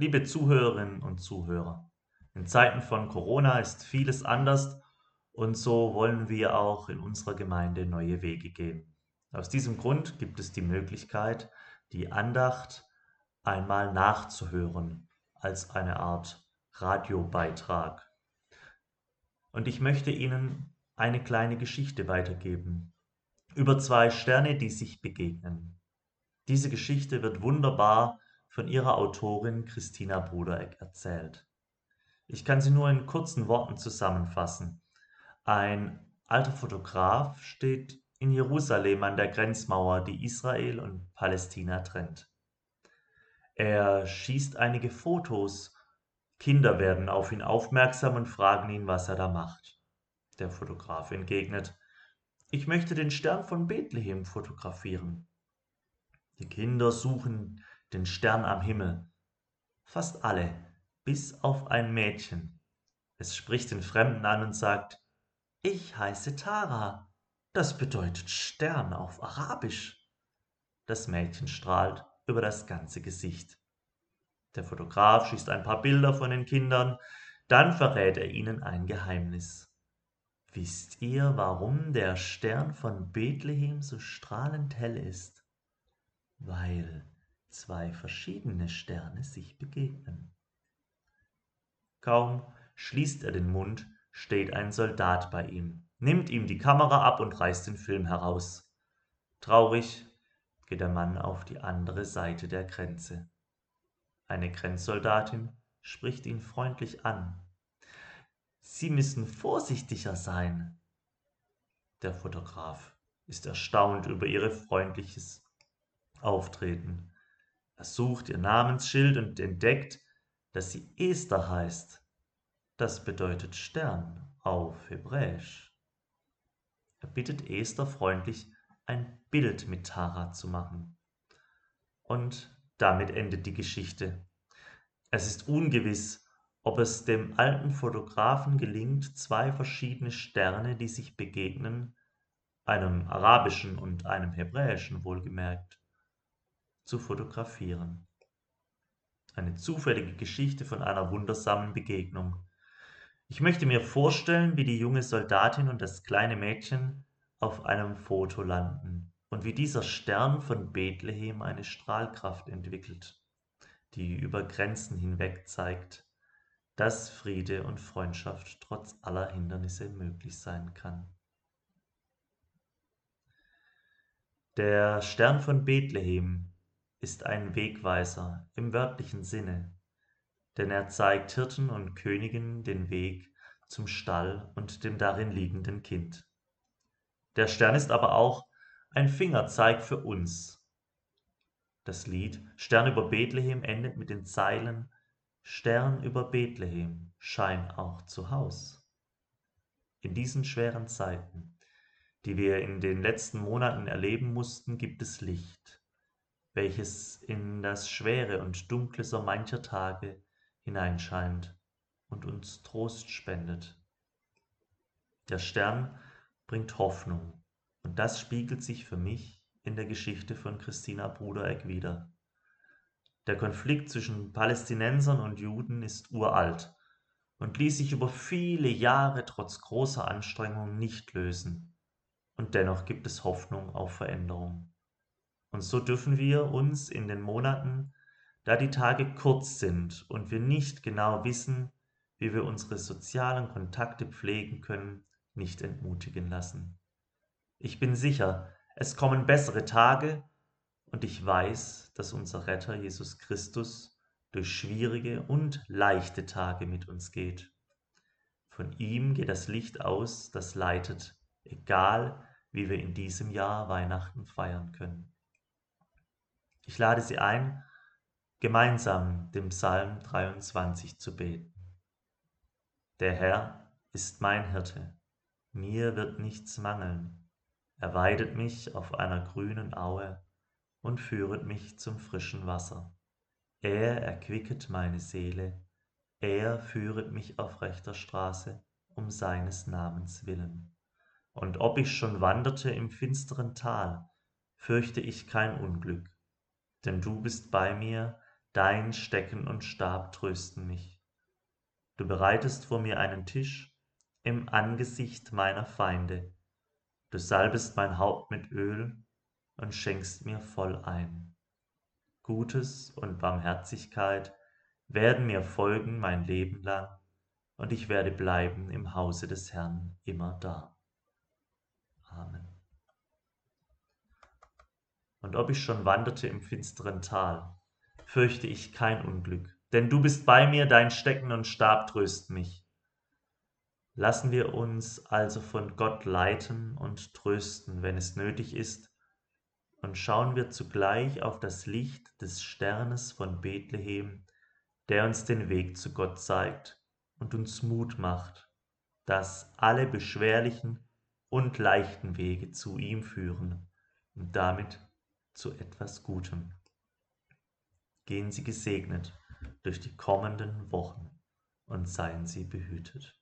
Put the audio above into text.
Liebe Zuhörerinnen und Zuhörer, in Zeiten von Corona ist vieles anders und so wollen wir auch in unserer Gemeinde neue Wege gehen. Aus diesem Grund gibt es die Möglichkeit, die Andacht einmal nachzuhören als eine Art Radiobeitrag. Und ich möchte Ihnen eine kleine Geschichte weitergeben über zwei Sterne, die sich begegnen. Diese Geschichte wird wunderbar von ihrer Autorin Christina Brudereck erzählt. Ich kann sie nur in kurzen Worten zusammenfassen. Ein alter Fotograf steht in Jerusalem an der Grenzmauer, die Israel und Palästina trennt. Er schießt einige Fotos, Kinder werden auf ihn aufmerksam und fragen ihn, was er da macht. Der Fotograf entgegnet, ich möchte den Stern von Bethlehem fotografieren. Die Kinder suchen den Stern am Himmel. Fast alle, bis auf ein Mädchen. Es spricht den Fremden an und sagt, ich heiße Tara. Das bedeutet Stern auf Arabisch. Das Mädchen strahlt über das ganze Gesicht. Der Fotograf schießt ein paar Bilder von den Kindern, dann verrät er ihnen ein Geheimnis. Wisst ihr, warum der Stern von Bethlehem so strahlend hell ist? Weil zwei verschiedene Sterne sich begegnen. Kaum schließt er den Mund, steht ein Soldat bei ihm, nimmt ihm die Kamera ab und reißt den Film heraus. Traurig geht der Mann auf die andere Seite der Grenze. Eine Grenzsoldatin spricht ihn freundlich an. Sie müssen vorsichtiger sein. Der Fotograf ist erstaunt über ihr freundliches Auftreten. Er sucht ihr Namensschild und entdeckt, dass sie Esther heißt. Das bedeutet Stern auf Hebräisch. Er bittet Esther freundlich, ein Bild mit Tara zu machen. Und damit endet die Geschichte. Es ist ungewiss, ob es dem alten Fotografen gelingt, zwei verschiedene Sterne, die sich begegnen, einem arabischen und einem hebräischen wohlgemerkt, zu fotografieren. Eine zufällige Geschichte von einer wundersamen Begegnung. Ich möchte mir vorstellen, wie die junge Soldatin und das kleine Mädchen auf einem Foto landen und wie dieser Stern von Bethlehem eine Strahlkraft entwickelt, die über Grenzen hinweg zeigt dass Friede und Freundschaft trotz aller Hindernisse möglich sein kann. Der Stern von Bethlehem ist ein Wegweiser im wörtlichen Sinne, denn er zeigt Hirten und Königen den Weg zum Stall und dem darin liegenden Kind. Der Stern ist aber auch ein Fingerzeig für uns. Das Lied Stern über Bethlehem endet mit den Zeilen Stern über Bethlehem, schein auch zu Haus. In diesen schweren Zeiten, die wir in den letzten Monaten erleben mussten, gibt es Licht, welches in das Schwere und Dunkle so mancher Tage hineinscheint und uns Trost spendet. Der Stern bringt Hoffnung, und das spiegelt sich für mich in der Geschichte von Christina Brudereck wieder. Der Konflikt zwischen Palästinensern und Juden ist uralt und ließ sich über viele Jahre trotz großer Anstrengungen nicht lösen. Und dennoch gibt es Hoffnung auf Veränderung. Und so dürfen wir uns in den Monaten, da die Tage kurz sind und wir nicht genau wissen, wie wir unsere sozialen Kontakte pflegen können, nicht entmutigen lassen. Ich bin sicher, es kommen bessere Tage und ich weiß, dass unser Retter Jesus Christus durch schwierige und leichte Tage mit uns geht. Von ihm geht das Licht aus, das leitet, egal wie wir in diesem Jahr Weihnachten feiern können. Ich lade Sie ein, gemeinsam dem Psalm 23 zu beten. Der Herr ist mein Hirte, mir wird nichts mangeln. Er weidet mich auf einer grünen Aue und führet mich zum frischen Wasser. Er erquicket meine Seele, er führet mich auf rechter Straße um seines Namens willen. Und ob ich schon wanderte im finsteren Tal, fürchte ich kein Unglück, denn du bist bei mir, dein Stecken und Stab trösten mich. Du bereitest vor mir einen Tisch im Angesicht meiner Feinde. Du salbest mein Haupt mit Öl und schenkst mir voll ein. Gutes und Barmherzigkeit werden mir folgen mein Leben lang, und ich werde bleiben im Hause des Herrn immer da. Und ob ich schon wanderte im finsteren Tal, fürchte ich kein Unglück, denn du bist bei mir, dein Stecken und Stab trösten mich. Lassen wir uns also von Gott leiten und trösten, wenn es nötig ist, und schauen wir zugleich auf das Licht des Sternes von Bethlehem, der uns den Weg zu Gott zeigt und uns Mut macht, dass alle beschwerlichen und leichten Wege zu ihm führen und damit zu etwas Gutem. Gehen Sie gesegnet durch die kommenden Wochen und seien Sie behütet.